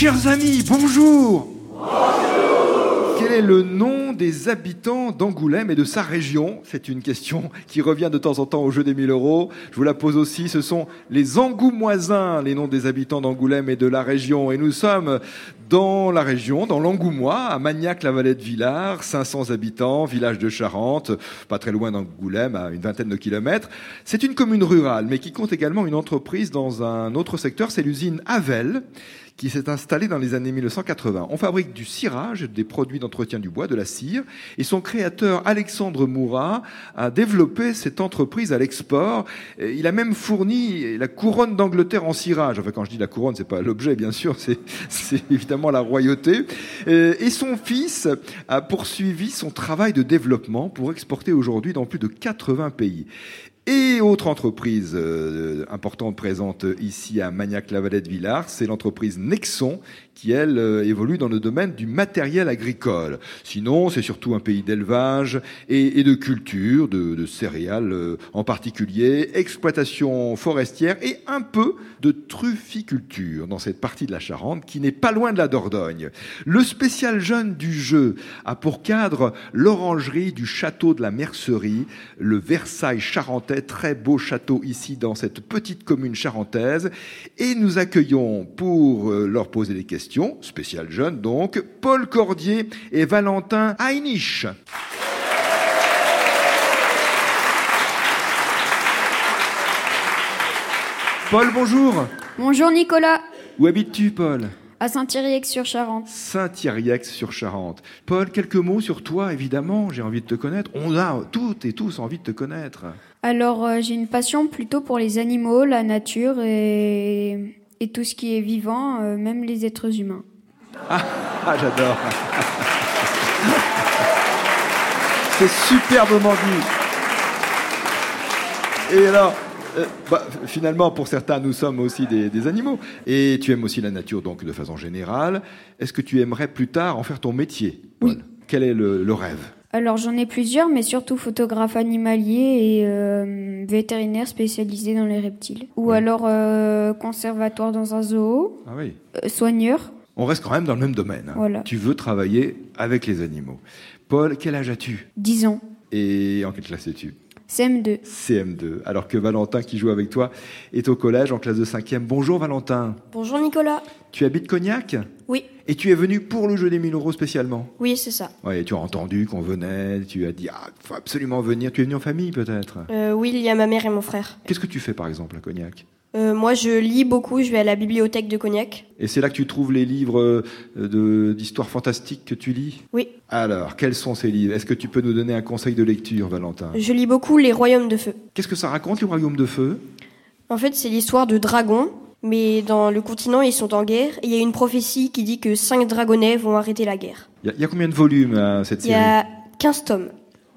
Chers amis, bonjour Quel est le nom des habitants d'Angoulême et de sa région? C'est une question qui revient de temps en temps au jeu des 1000 euros. Je vous la pose aussi. Ce sont les Angoumoisins, les noms des habitants d'Angoulême et de la région. Et nous sommes dans la région, dans l'Angoumois, à Magnac-la-Vallée de Villars, 500 habitants, village de Charente, pas très loin d'Angoulême, à une vingtaine de kilomètres. C'est une commune rurale, mais qui compte également une entreprise dans un autre secteur, c'est l'usine Havel qui s'est installé dans les années 1980. On fabrique du cirage, des produits d'entretien du bois, de la cire, et son créateur Alexandre Mourat a développé cette entreprise à l'export. Il a même fourni la couronne d'Angleterre en cirage. Enfin, quand je dis la couronne, c'est pas l'objet, bien sûr, c'est évidemment la royauté. Et son fils a poursuivi son travail de développement pour exporter aujourd'hui dans plus de 80 pays. Et autre entreprise euh, importante présente ici à Magnac-la-Vallée-de-Villars, c'est l'entreprise Nexon qui, elle, euh, évolue dans le domaine du matériel agricole. Sinon, c'est surtout un pays d'élevage et, de culture, de, céréales euh, en particulier, exploitation forestière et un peu de trufficulture dans cette partie de la Charente qui n'est pas loin de la Dordogne. Le spécial jeune du jeu a pour cadre l'orangerie du château de la Mercerie, le Versailles charentais, très beau château ici dans cette petite commune charentaise. Et nous accueillons pour euh, leur poser des questions spécial jeune donc, Paul Cordier et Valentin Heinich. Paul, bonjour. Bonjour Nicolas. Où habites-tu, Paul? À Saint-Yrieix-sur-Charente. Saint-Yrieix-sur-Charente. Paul, quelques mots sur toi, évidemment. J'ai envie de te connaître. On a toutes et tous envie de te connaître. Alors, euh, j'ai une passion plutôt pour les animaux, la nature et et tout ce qui est vivant, euh, même les êtres humains. Ah, ah j'adore. C'est superbement dit. Et alors, euh, bah, finalement, pour certains, nous sommes aussi des, animaux. Et tu aimes aussi la nature, donc de façon générale. Est-ce que tu aimerais plus tard en faire ton métier Oui. Quel est le rêve? Alors j'en ai plusieurs, mais surtout photographe animalier et euh, vétérinaire spécialisé dans les reptiles. Ou alors euh, conservatoire dans un zoo. Ah oui. Euh, soigneur. On reste quand même dans le même domaine. Hein. Voilà. Tu veux travailler avec les animaux. Paul, quel âge as-tu? 10 ans. Et en quelle classe es-tu? CM2. CM2. Alors que Valentin, qui joue avec toi, est au collège en classe de 5e. Bonjour Valentin. Bonjour Nicolas. Tu habites Cognac? Oui. Et tu es venu pour le jeu des 1000 euros spécialement? Oui, c'est ça. Ouais, tu as entendu qu'on venait, tu as dit, ah, faut absolument venir. Tu es venu en famille peut-être? Euh, Oui, il y a ma mère et mon frère. Qu'est-ce que tu fais par exemple à Cognac? Euh, moi, je lis beaucoup. Je vais à la bibliothèque de Cognac. Et c'est là que tu trouves les livres euh, d'histoire fantastique que tu lis? Oui. Alors, quels sont ces livres? Est-ce que tu peux nous donner un conseil de lecture, Valentin? Je lis beaucoup Les Royaumes de Feu. Qu'est-ce que ça raconte, les Royaumes de Feu? En fait, c'est l'histoire de dragons, mais dans le continent, ils sont en guerre. Et il y a une prophétie qui dit que cinq dragonnets vont arrêter la guerre. Il y, a combien de volumes, hein, cette série Il y a 15 tomes.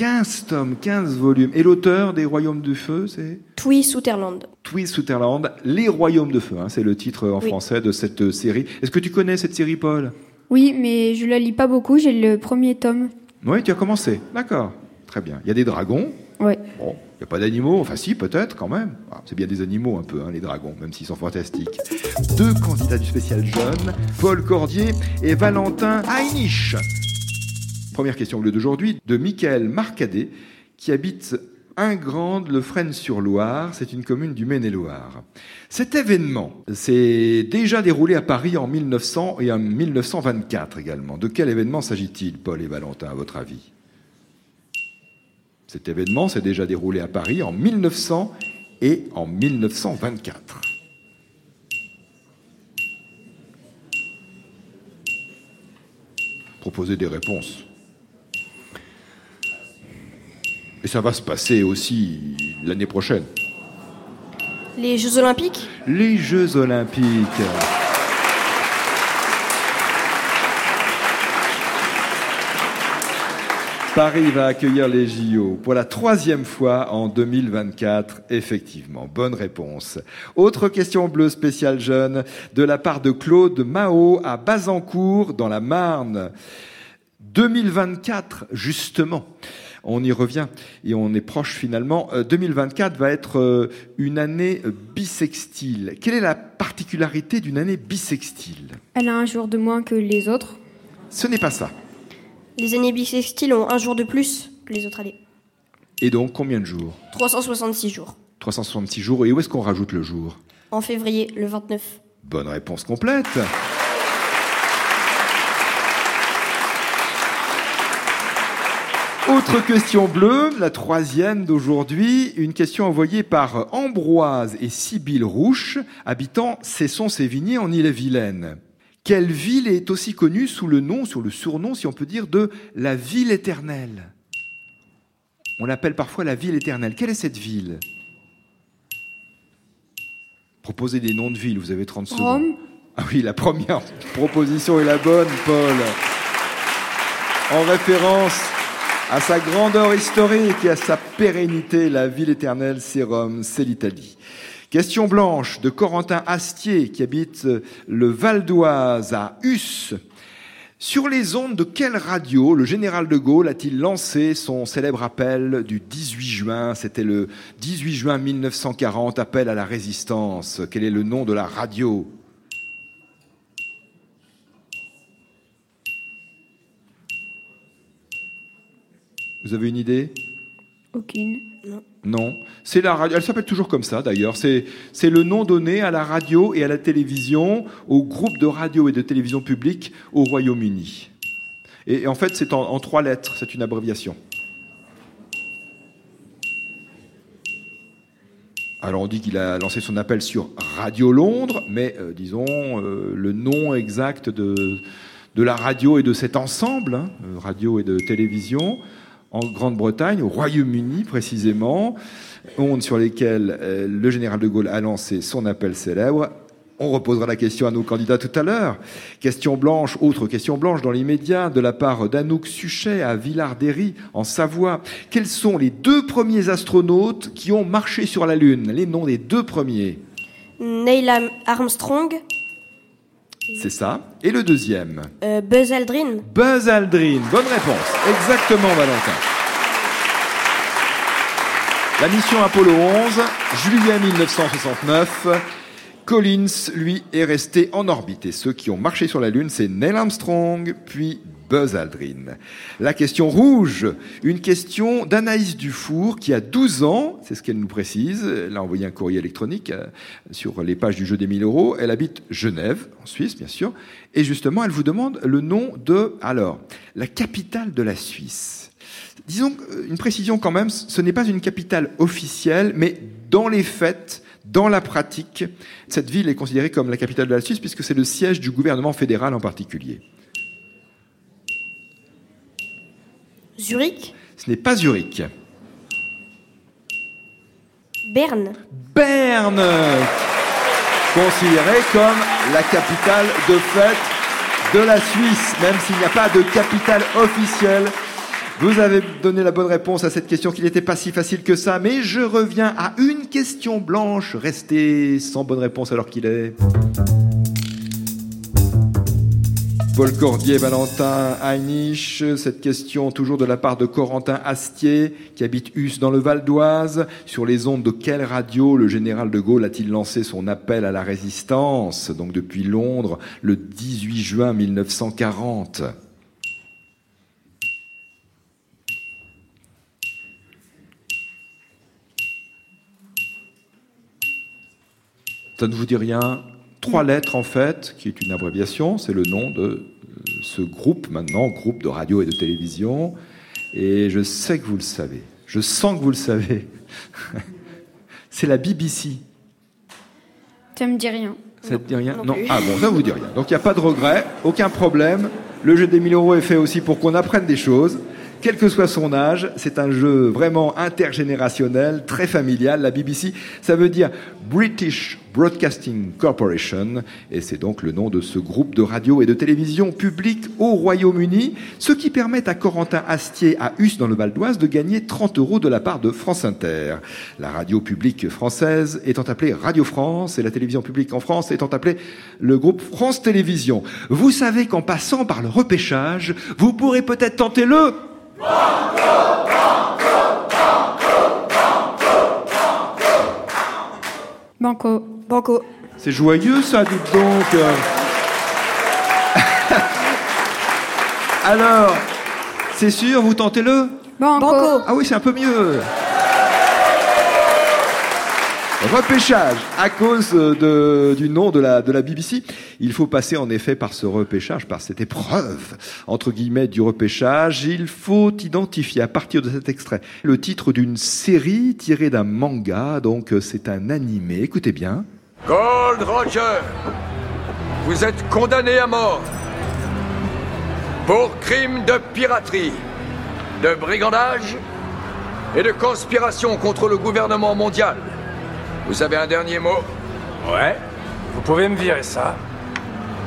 15 tomes, 15 volumes. Et l'auteur des Royaumes de Feu, c'est Twi Sutherland. Twi Sutherland, Les Royaumes de Feu, hein, c'est le titre en français de cette série. Est-ce que tu connais cette série, Paul? Oui, mais je la lis pas beaucoup, j'ai le premier tome. Oui, tu as commencé, d'accord. Très bien. Il y a des dragons Oui. Bon, il n'y a pas d'animaux, enfin si, peut-être quand même. Ah, c'est bien des animaux un peu, hein, les dragons, même s'ils sont fantastiques. Deux candidats du spécial jeune, Paul Cordier et Valentin Heinich. Première question d'aujourd'hui, de Michael Marcadet, qui habite Ingrande, le Fresnes-sur-Loire, c'est une commune du Maine-et-Loire. Cet événement s'est déjà déroulé à Paris en 1900 et en 1924 également. De quel événement s'agit-il, Paul et Valentin, à votre avis? Cet événement s'est déjà déroulé à Paris en 1900 et en 1924. Proposez des réponses. Ça va se passer aussi l'année prochaine. Les Jeux Olympiques? Les Jeux Olympiques. Paris va accueillir les JO pour la troisième fois en 2024, effectivement. Bonne réponse. Autre question bleue spéciale jeune de la part de Claude Mao à Bazancourt dans la Marne. 2024, justement. On y revient et on est proche finalement. 2024 va être une année bisextile. Quelle est la particularité d'une année bisextile? Elle a un jour de moins que les autres. Ce n'est pas ça. Les années bissextiles ont un jour de plus que les autres années. Et donc combien de jours? 366 jours. 366 jours. Et où est-ce qu'on rajoute le jour? En février, le 29. Bonne réponse complète. Autre question bleue, la troisième d'aujourd'hui, une question envoyée par Ambroise et Sibylle Rouche, habitant Cesson-Sévigné en Ille-et-Vilaine. Quelle ville est aussi connue sous le nom, sur le surnom, si on peut dire, de la ville éternelle? On l'appelle parfois la ville éternelle. Quelle est cette ville? Proposez des noms de villes, vous avez 30 secondes. Rome Ah oui, la première proposition est la bonne, Paul. En référence à sa grandeur historique et à sa pérennité, la ville éternelle, c'est Rome, c'est l'Italie. Question blanche de Corentin Astier qui habite le Val d'Oise à Us. Sur les ondes de quelle radio le général de Gaulle a-t-il lancé son célèbre appel du 18 juin? C'était le 18 juin 1940, appel à la résistance. Quel est le nom de la radio? Vous avez une idée? Aucune. Non. C'est la radio. Elle s'appelle toujours comme ça, d'ailleurs. C'est, c'est le nom donné à la radio et à la télévision, au groupe de radio et de télévision publique au Royaume-Uni. Et, en fait, c'est en, trois lettres. C'est une abréviation. Alors on dit qu'il a lancé son appel sur Radio Londres, mais euh, disons euh, le nom exact de, de la radio et de cet ensemble, hein, euh, radio et de télévision, en Grande-Bretagne, au Royaume-Uni précisément, ondes sur lesquelles euh, le général de Gaulle a lancé son appel célèbre. On reposera la question à nos candidats tout à l'heure. Question blanche, autre question blanche dans l'immédiat, de la part d'Anouk Suchet à Villard-d'Héry, en Savoie. Quels sont les deux premiers astronautes qui ont marché sur la Lune? Les noms des deux premiers Neil Armstrong. C'est ça. Et le deuxième euh, Buzz Aldrin. Buzz Aldrin. Bonne réponse. Exactement, Valentin. La mission Apollo 11, juillet 1969. Collins, lui, est resté en orbite. Et ceux qui ont marché sur la Lune, c'est Neil Armstrong, puis Buzz Aldrin. La question rouge, une question d'Anaïs Dufour qui a 12 ans, c'est ce qu'elle nous précise. Elle a envoyé un courrier électronique euh, sur les pages du jeu des 1000 euros. Elle habite Genève, en Suisse, bien sûr. Et justement, elle vous demande le nom de, alors, la capitale de la Suisse. Disons euh, une précision quand même, ce n'est pas une capitale officielle, mais dans les faits, dans la pratique, cette ville est considérée comme la capitale de la Suisse puisque c'est le siège du gouvernement fédéral en particulier. Zurich Ce n'est pas Zurich. Berne Berne Considérée comme la capitale de fait de la Suisse, même s'il n'y a pas de capitale officielle vous avez donné la bonne réponse à cette question qui n'était pas si facile que ça, mais je reviens à une question blanche, restée sans bonne réponse alors qu'il est. Paul Cordier, Valentin Heinich, cette question toujours de la part de Corentin Astier, qui habite Us dans le Val d'Oise. Sur les ondes de quelle radio le général de Gaulle a-t-il lancé son appel à la résistance, donc depuis Londres, le 18 juin 1940 Ça ne vous dit rien Trois lettres en fait, qui est une abréviation, c'est le nom de euh, ce groupe maintenant, groupe de radio et de télévision. Et je sais que vous le savez. Je sens que vous le savez. c'est la BBC. Ça me dit rien. Ça te dit rien Non. Ah bon, ça vous dit rien. Donc il n'y a pas de regret, aucun problème. Le jeu des 1000 euros est fait aussi pour qu'on apprenne des choses. Quel que soit son âge. C'est un jeu vraiment intergénérationnel, très familial. La BBC, ça veut dire British Broadcasting Corporation, et c'est donc le nom de ce groupe de radio et de télévision public au Royaume-Uni, ce qui permet à Corentin Astier à Hus dans le Val d'Oise de gagner 30 euros de la part de France Inter. La radio publique française étant appelée Radio France et la télévision publique en France étant appelée le groupe France Télévisions. Vous savez qu'en passant par le repêchage, vous pourrez peut-être tenter le... Banco. Banco. C'est joyeux ça, dites donc. Alors, c'est sûr, vous tentez le Banco. Banco. Ah oui, c'est un peu mieux. Repêchage, à cause de- du nom de la, de la BBC, il faut passer en effet par ce repêchage, par cette épreuve, entre guillemets, du repêchage. Il faut identifier à partir de cet extrait le titre d'une série tirée d'un manga, donc euh, c'est un animé. Écoutez bien. Gold Roger, vous êtes condamné à mort pour crime de piraterie, de brigandage et de conspiration contre le gouvernement mondial. Vous avez un dernier mot Ouais, vous pouvez me virer ça.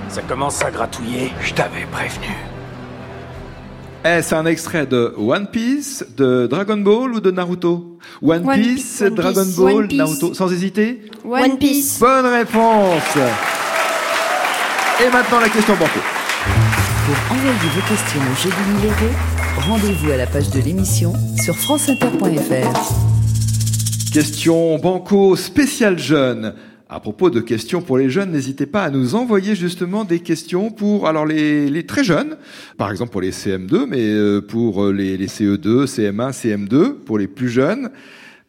Ça commence à gratouiller, je t'avais prévenu. Est-ce un extrait de One Piece, de Dragon Ball ou de Naruto? One, One Piece, Piece, One Dragon Piece. Ball, Piece. Naruto, sans hésiter? One Piece. Bonne réponse Et maintenant la question banco. Pour envoyer vos questions au jeu du 1000 euros, rendez-vous à la page de l'émission sur franceinter.fr. Question banco spécial jeune. À propos de questions pour les jeunes, n'hésitez pas à nous envoyer justement des questions pour alors les, très jeunes, par exemple pour les CM2, mais euh, pour les, les E CE2, CM1, CM2, pour les plus jeunes,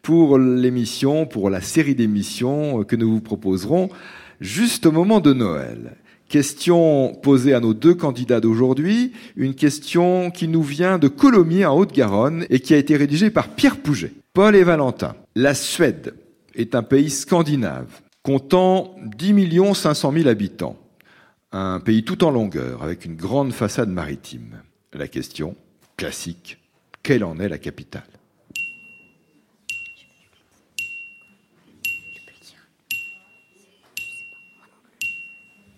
pour l'émission, pour la série d'émissions euh, que nous vous proposerons juste au moment de Noël. Question posée à nos deux candidats d'aujourd'hui, une question qui nous vient de Colomiers en Haute-Garonne et qui a été rédigée par Pierre Pouget. Paul et Valentin. La Suède est un pays scandinave comptant 10 500 000 habitants. Un pays tout en longueur avec une grande façade maritime. La question, classique, quelle en est la capitale?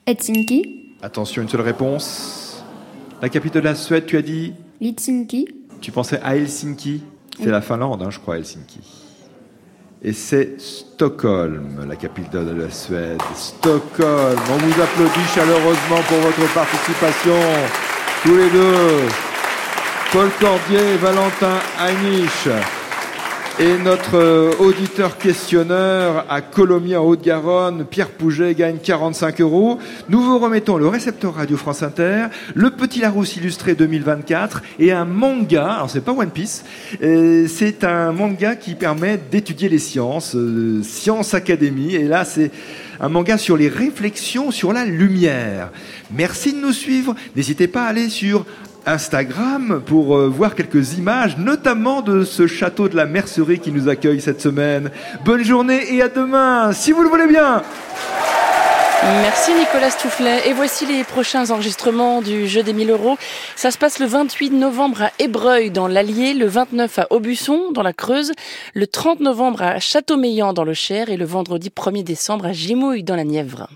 Helsinki. Attention, une seule réponse. La capitale de la Suède, tu as dit? Litsinki. Tu pensais à Helsinki? C'est la Finlande, hein, je crois, Helsinki. Et c'est Stockholm, la capitale de la Suède. Stockholm. On vous applaudit chaleureusement pour votre participation. Tous les deux. Paul Cordier et Valentin Heinrich. Et notre euh, auditeur questionneur à Colomiers en Haute-Garonne, Pierre Pouget, gagne 45 euros. Nous vous remettons le récepteur Radio France Inter, le Petit Larousse illustré 2024 et un manga. Alors c'est pas One Piece, euh, c'est un manga qui permet d'étudier les sciences, euh, Science Academy. Et là c'est un manga sur les réflexions sur la lumière. Merci de nous suivre. N'hésitez pas à aller sur Instagram pour euh, voir quelques images, notamment de ce château de la Mercerie qui nous accueille cette semaine. Bonne journée et à demain, si vous le voulez bien. Merci Nicolas Stoufflet. Et voici les prochains enregistrements du jeu des 1000 euros. Ça se passe le 28 novembre à Ébreuil dans l'Allier, le 29 à Aubusson dans la Creuse, le 30 novembre à Châteaumeillan dans le Cher et le vendredi 1er décembre à Gimouille dans la Nièvre.